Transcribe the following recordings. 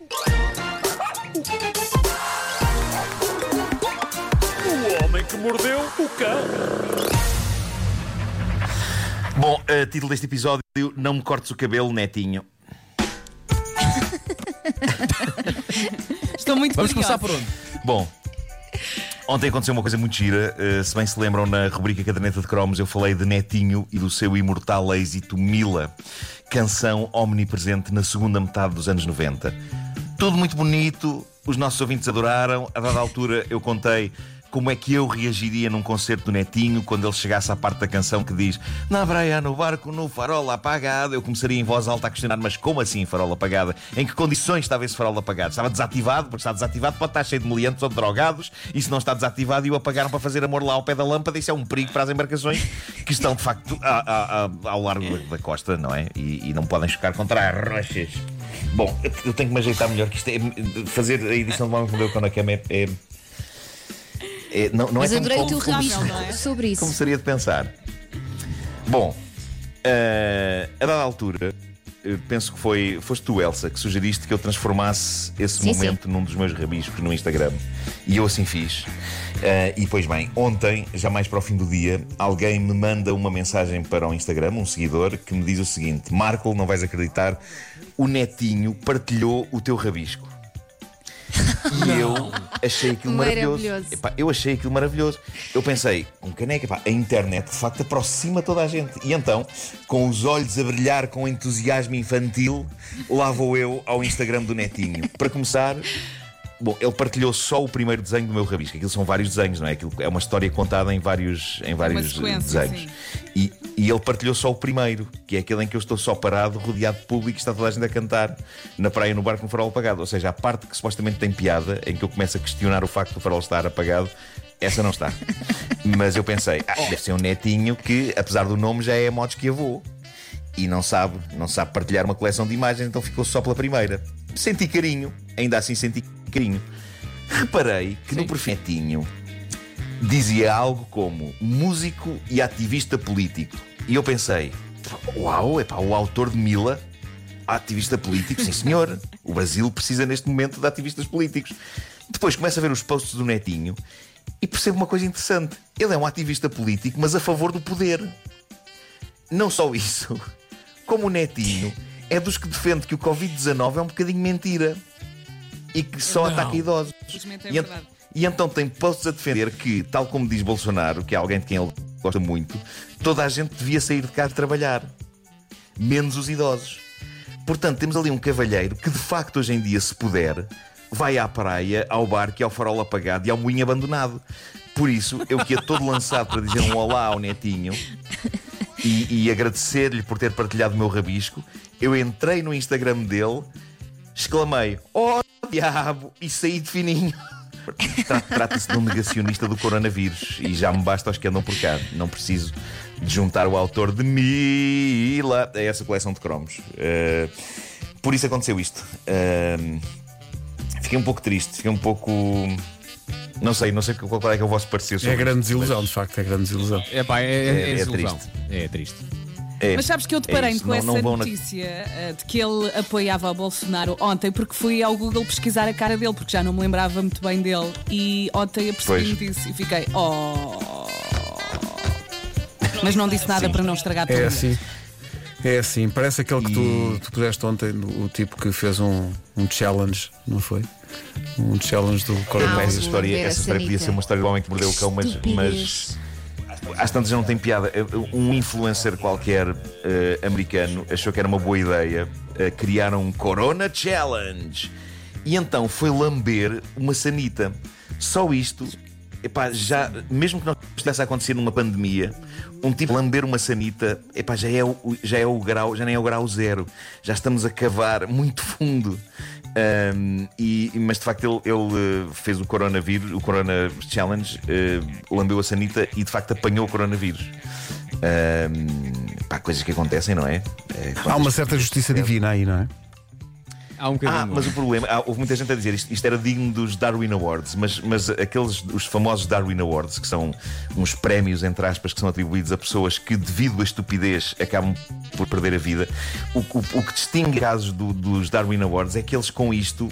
O homem que mordeu o cão. Bom, uh, título deste episódio: Não me cortes o cabelo, netinho. Estou muito Vamos começar por onde? Bom, ontem aconteceu uma coisa muito gira. Uh, se bem se lembram, na rubrica Caderneta de Cromos, eu falei de Netinho e do seu imortal êxito Mila, canção omnipresente na segunda metade dos anos 90. Tudo muito bonito, os nossos ouvintes adoraram. A dada altura, eu contei. Como é que eu reagiria num concerto do Netinho quando ele chegasse à parte da canção que diz Na praia, no barco, no farol apagado? Eu começaria em voz alta a questionar, mas como assim farol apagada? Em que condições estava esse farol apagado? Estava desativado? Porque está desativado pode estar cheio de meliantes ou de drogados e se não está desativado e o apagaram para fazer amor lá ao pé da lâmpada, isso é um perigo para as embarcações que estão de facto a- a- a- ao largo da, da costa, não é? E, e não podem chocar contra as rochas. Bom, eu tenho que me ajeitar melhor que isto é fazer a edição do Homem que Mordeu o Cão na Cama é- é é- não, não Mas é adorei o teu não é? sobre isso. como seria de pensar. Bom, eh, a dada altura, penso que foi, foste tu, Elsa, que sugeriste que eu transformasse esse Sim, momento num dos meus rabiscos no Instagram. E eu assim fiz. Eh, e pois bem, ontem, já mais para o fim do dia, alguém me manda uma mensagem para o Instagram, um seguidor, que me diz o seguinte: Marco, não vais acreditar, o netinho partilhou o teu rabisco. E eu achei aquilo maravilhoso. Maravilhoso. Epá, eu achei aquilo maravilhoso. Eu pensei, um caneca, epá, a internet de facto aproxima toda a gente. E então, com os olhos a brilhar com entusiasmo infantil, lá vou eu ao Instagram do Netinho. Para começar, bom, ele partilhou só o primeiro desenho do meu rabisco. Aquilo são vários desenhos, não é? Aquilo é uma história contada em vários, em vários sequência, desenhos. sim. E, e ele partilhou só o primeiro, que é aquele em que eu estou só parado, rodeado de público e está toda a gente a cantar na praia no barco no farol apagado. Ou seja, a parte que supostamente tem piada, em que eu começo a questionar o facto do farol estar apagado, essa não está. Mas eu pensei, ah, deve ser um netinho que, apesar do nome, já é modos que avô. E não sabe, não sabe partilhar uma coleção de imagens, então ficou só pela primeira. Senti carinho, ainda assim senti carinho. Reparei que no perfeitinho dizia algo como músico e ativista político. E eu pensei, uau, é pá, o autor de Mila, ativista político, sim senhor. O Brasil precisa neste momento de ativistas políticos. Depois começo a ver os posts do Netinho e percebo uma coisa interessante. Ele é um ativista político, mas a favor do poder. Não só isso, como o Netinho é dos que defende que o Covid-19 é um bocadinho mentira e que só Não. ataca idosos. É E, en- verdade. e então tem posts a defender que, tal como diz Bolsonaro, que é alguém de quem ele gosta muito, toda a gente devia sair de casa trabalhar, menos os idosos. Portanto, temos ali um cavalheiro que, de facto, hoje em dia, se puder, vai à praia, ao barco e ao farol apagado e ao moinho abandonado. Por isso, eu que ia todo lançado para dizer um olá ao netinho e, e agradecer-lhe por ter partilhado o meu rabisco, eu entrei no Instagram dele, exclamei: Oh diabo! e saí de fininho. Tra- Trata-se de um negacionista do coronavírus e já me basta aos que andam por cá. Não preciso de juntar o autor de Mila a essa coleção de cromos. Eh, por isso aconteceu isto. Eh, fiquei um pouco triste, fiquei um pouco. Não sei, não sei qual é que é o vosso parecer É sobre grande isto, desilusão, mas de facto, é grande desilusão. É pá, é, é, É- é é desilusão. triste. É triste. É- Mas sabes que eu é deparei-me isso, com não- essa não vão na- notícia eh, de que ele apoiava o Bolsonaro ontem, porque fui ao Google pesquisar a cara dele, porque já não me lembrava muito bem dele. E ontem apercebi-me disso e fiquei, oh. Mas não disse nada Sim. para não estragar tudo. É assim. É assim, parece aquele que tu, tu puseste ontem, o tipo que fez um, um challenge, não foi? Um challenge do Ah, coronavírus. essa história, essa história podia ser uma história do homem que mordeu o cão, mas, mas. Às tantas já não tem piada. Um influencer qualquer eh, americano achou que era uma boa ideia eh, criar um Corona Challenge e então foi lamber uma sanita. Só isto, epá, já, mesmo que não estivesse a acontecer numa pandemia, um tipo lamber uma sanita, epá, já, é o, já é o grau, já nem é o grau zero. Já estamos a cavar muito fundo. Um, e, mas de facto ele, ele, eh, fez o coronavírus, o Corona Challenge, eh, lambeu a sanita e de facto apanhou o coronavírus. Um, pá, coisas que acontecem, não é? Eh, Há uma certa justiça divina aí, não é? Há um Ah, bocadinho. mas o problema, ah, houve muita gente a dizer isto, isto era digno dos Darwin Awards, mas, mas aqueles, os famosos Darwin Awards, que são uns prémios, entre aspas, que são atribuídos a pessoas que, devido à estupidez, acabam por perder a vida. O, o- o que distingue casos do- dos Darwin Awards é que eles, com isto,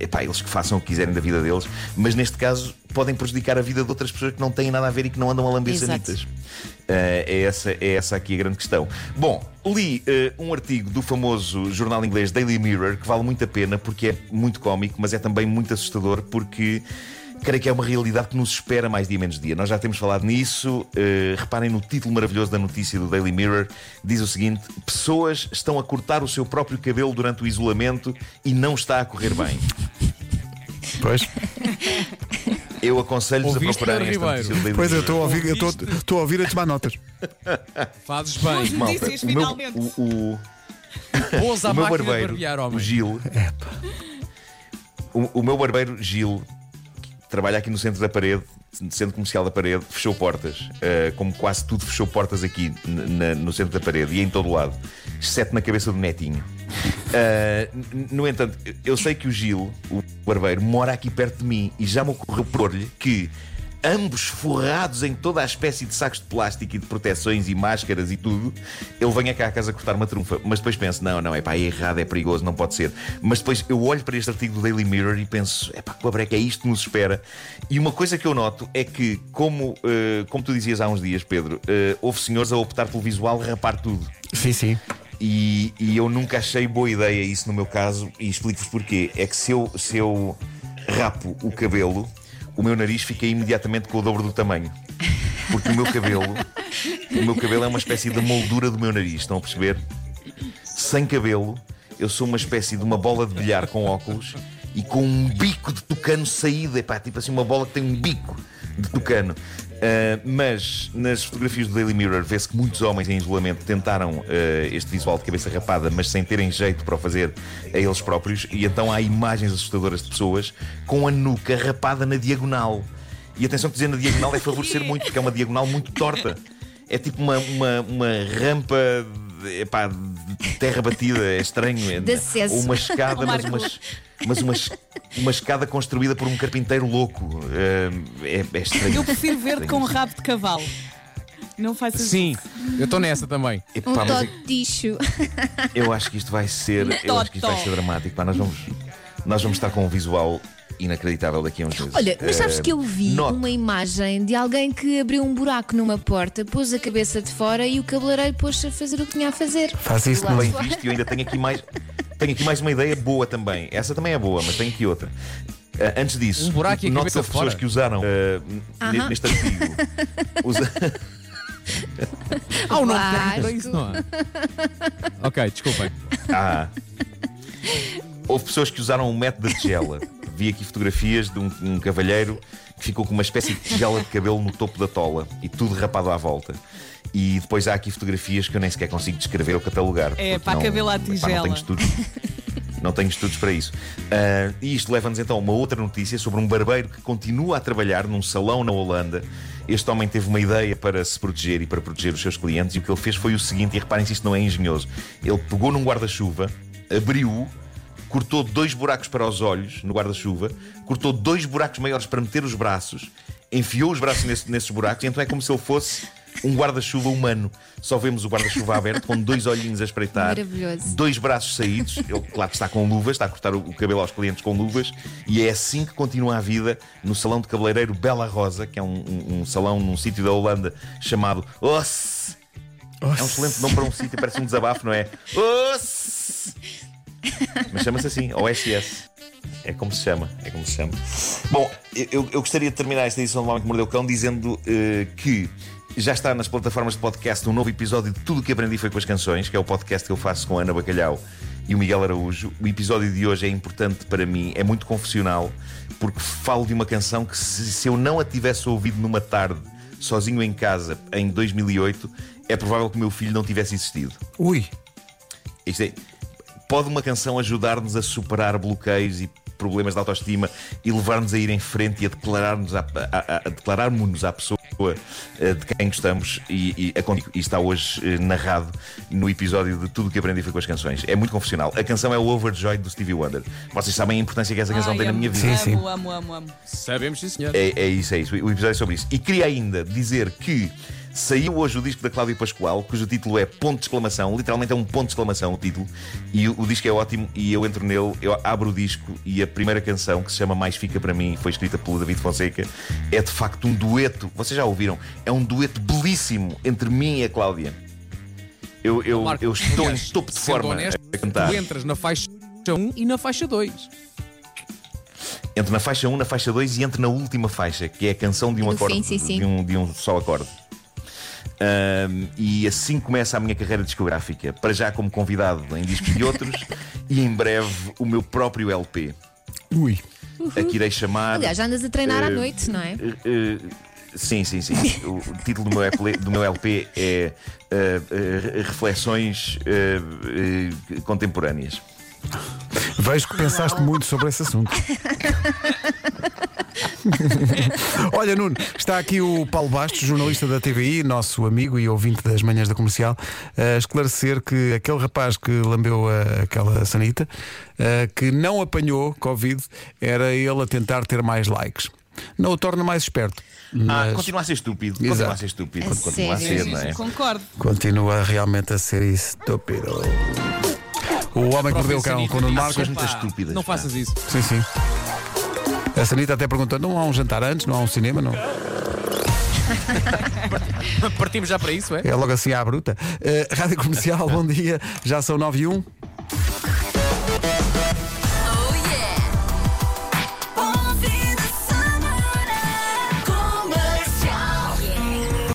epá, eles que façam o que quiserem da vida deles, mas neste caso podem prejudicar a vida de outras pessoas que não têm nada a ver e que não andam a lamber sanitas. Uh, é, essa, é essa aqui a grande questão. Bom, li uh, um artigo do famoso jornal inglês Daily Mirror que vale muito a pena porque é muito cómico, mas é também muito assustador porque. Creio que é uma realidade que nos espera mais dia menos dia. Nós já temos falado nisso. Uh, reparem no título maravilhoso da notícia do Daily Mirror. Diz o seguinte: Pessoas estão a cortar o seu próprio cabelo durante o isolamento e não está a correr bem. Pois, Eu aconselho-vos a Ouviste, procurarem Pedro esta notícia do pois eu estou a ouvir, eu estou- estou a ouvir a tomar notas. Fazes bem. Malta, Notícias, o meu- finalmente. o- o, a o meu máquina de barbeiro, barbear, o homem. Gil, o, o meu barbeiro Gil, trabalha aqui no centro da parede, no centro comercial da parede, fechou portas. Uh, como quase tudo fechou portas aqui na- no centro da parede e em todo o lado, exceto na cabeça do netinho. Uh, no entanto, eu sei que o Gil, o barbeiro, mora aqui perto de mim e já me ocorreu por-lhe que. Ambos forrados em toda a espécie de sacos de plástico e de proteções e máscaras e tudo, ele venha cá à casa cortar uma trunfa. Mas depois penso: não, não, é pá, é errado, é perigoso, não pode ser. Mas depois eu olho para este artigo do Daily Mirror e penso: é pá, que é isto que nos espera. E uma coisa que eu noto é que, como, eh, como tu dizias há uns dias, Pedro, eh, houve senhores a optar pelo visual rapar tudo. Sim, sim. E, e eu nunca achei boa ideia isso no meu caso, e explico-vos porquê. É que se eu, se eu rapo o cabelo, o meu nariz fica imediatamente com o dobro do tamanho. Porque o meu cabelo, o meu cabelo é uma espécie de moldura do meu nariz, estão a perceber? Sem cabelo, eu sou uma espécie de uma bola de bilhar com óculos e com um bico de tucano saído, epá, tipo assim, uma bola que tem um bico de tucano. Ah, mas nas fotografias do Daily Mirror vê-se que muitos homens em isolamento tentaram ah, este visual de cabeça rapada, mas sem terem jeito para o fazer a eles próprios, e então há imagens assustadoras de pessoas com a nuca rapada na diagonal. E atenção que dizer na diagonal é favorecer muito, porque é uma diagonal muito torta. É tipo uma, uma, uma rampa de, epá, de terra batida, é estranho. É, ou uma escada, mas, uma, mas uma escada construída por um carpinteiro louco. É, é, é estranho. Eu prefiro ver com um rabo de cavalo. Não faz Sim, eu estou nessa também. Epá, Um mas é- toticho. eu acho que isto vai ser. Eu acho que isto vai ser dramático. Pá, nós, vamos, nós vamos estar com um visual inacreditável daqui a uns meses. Olha, mas sabes Eh, que eu vi note- uma imagem de alguém que abriu um buraco numa porta, pôs a cabeça de fora e o cabeleireiro pôs-se a fazer o que tinha a fazer. Faz isso, bem fora. visto e eu ainda tenho aqui mais tenho aqui mais uma ideia boa também essa também é boa mas tenho aqui outra Ah, antes disso Um buraco e as pessoas fora. que usaram ne- Aham. neste artigo usa- Ah, o nome para isso não há. Ok, desculpem. Ah. houve pessoas que usaram um método de tigela vi aqui fotografias de um, um cavalheiro que ficou com uma espécie de tigela de cabelo no topo da tola e tudo rapado à volta e depois há aqui fotografias que eu nem sequer consigo descrever ou catalogar É, porque pá, não- cabelo à epá, não tigela. tenho estudos Não tenho estudos para isso. Ah, e isto leva-nos então a uma outra notícia sobre um barbeiro que continua a trabalhar num salão na Holanda. Este homem teve uma ideia para se proteger e para proteger os seus clientes, e o que ele fez foi o seguinte: e reparem se isto não é engenhoso. Ele pegou num guarda-chuva, abriu-o, cortou dois buracos para os olhos no guarda-chuva, cortou dois buracos maiores para meter os braços, enfiou os braços nesse- nesses buracos, e então é como se ele fosse um guarda-chuva humano. Só vemos o guarda-chuva aberto, com dois olhinhos a espreitar, dois braços saídos. Ele, claro que está com luvas, está a cortar o, cabelo aos clientes com luvas, e é assim que continua a vida no salão de cabeleireiro Bela Rosa, que é um, um- um salão num sítio da Holanda chamado Oss. É um excelente nome para um sítio, parece um desabafo, não é? Oss! Mas chama-se assim, OSS. É como se chama, é como se chama. Bom, eu, eu gostaria de terminar esta edição do Homem que Mordeu o Cão dizendo eh, que já está nas plataformas de podcast um novo episódio de Tudo o que Aprendi Foi com as Canções, que é o podcast que eu faço com a Ana Bacalhau e o Miguel Araújo. O episódio de hoje é importante para mim, é muito confessional, porque falo de uma canção que, se, se eu não a tivesse ouvido numa tarde, sozinho em casa, em 2008, é provável que o meu filho não tivesse existido. Ui, Isto é, pode uma canção ajudar-nos a superar bloqueios e problemas de autoestima e levar-nos a ir em frente e a declarar-nos à, a, a, a declararmos-nos à pessoa eh, de quem gostamos e, e, contigo. E está hoje eh, narrado no episódio de Tudo o que Aprendi Foi com as Canções. É muito confessional. A canção é o Overjoyed do Stevie Wonder. Vocês sabem a importância que essa canção Ai, tem na minha vida. Sim, sim. Amo, amo, amo, amo. Sabemos, sim, senhor. É, é isso, é isso. O episódio é sobre isso. E queria ainda dizer que saiu hoje o disco da Cláudia Pascoal, cujo título é Ponto de Exclamação. Literalmente é um ponto de exclamação o título. E o, o disco é ótimo. E eu entro nele, eu abro o disco e a primeira canção, que se chama Mais Fica para Mim, foi escrita pelo David Fonseca, é de facto um dueto. Vocês já ouviram? É um dueto belíssimo entre mim e a Cláudia. Eu, eu, Marco, eu estou aliás, em topo de forma honesto, a cantar. Tu entras na faixa 1 e na faixa 2. Entro na faixa 1, na faixa 2 e entro na última faixa, que é a canção de um acorde, fim, sim, sim. De, um, de um só acorde. Ahm, e assim começa a minha carreira discográfica. Para já como convidado em discos de outros e em breve o meu próprio LP. Ui. A que irei chamar. Aliás, já andas a treinar à Eh, noite, não é? eh, eh, Sim, sim, sim. O, título do meu LP, do meu LP é Reflexões Contemporâneas. Vejo que pensaste muito sobre esse assunto. Olha, Nuno, está aqui o Paulo Bastos, jornalista da TVI, nosso amigo e ouvinte das manhãs da comercial, a esclarecer que aquele rapaz que lambeu a- aquela sanita, eh, que não apanhou Covid, era ele a tentar ter mais likes. Não o torna mais esperto. Ah, Mas continua a ser estúpido. Exato. Continua a ser estúpido. A Continua a sério? ser, não é? Concordo. continua realmente a ser estúpido. O homem que mordeu o cão com o Marcos. Não faças isso. Sim, sim. A Sanita até perguntou: não há um jantar antes, não há um cinema, não? Partimos já para isso, é? É logo assim à bruta. Eh, Rádio Comercial, bom dia. Já são 9 e 1.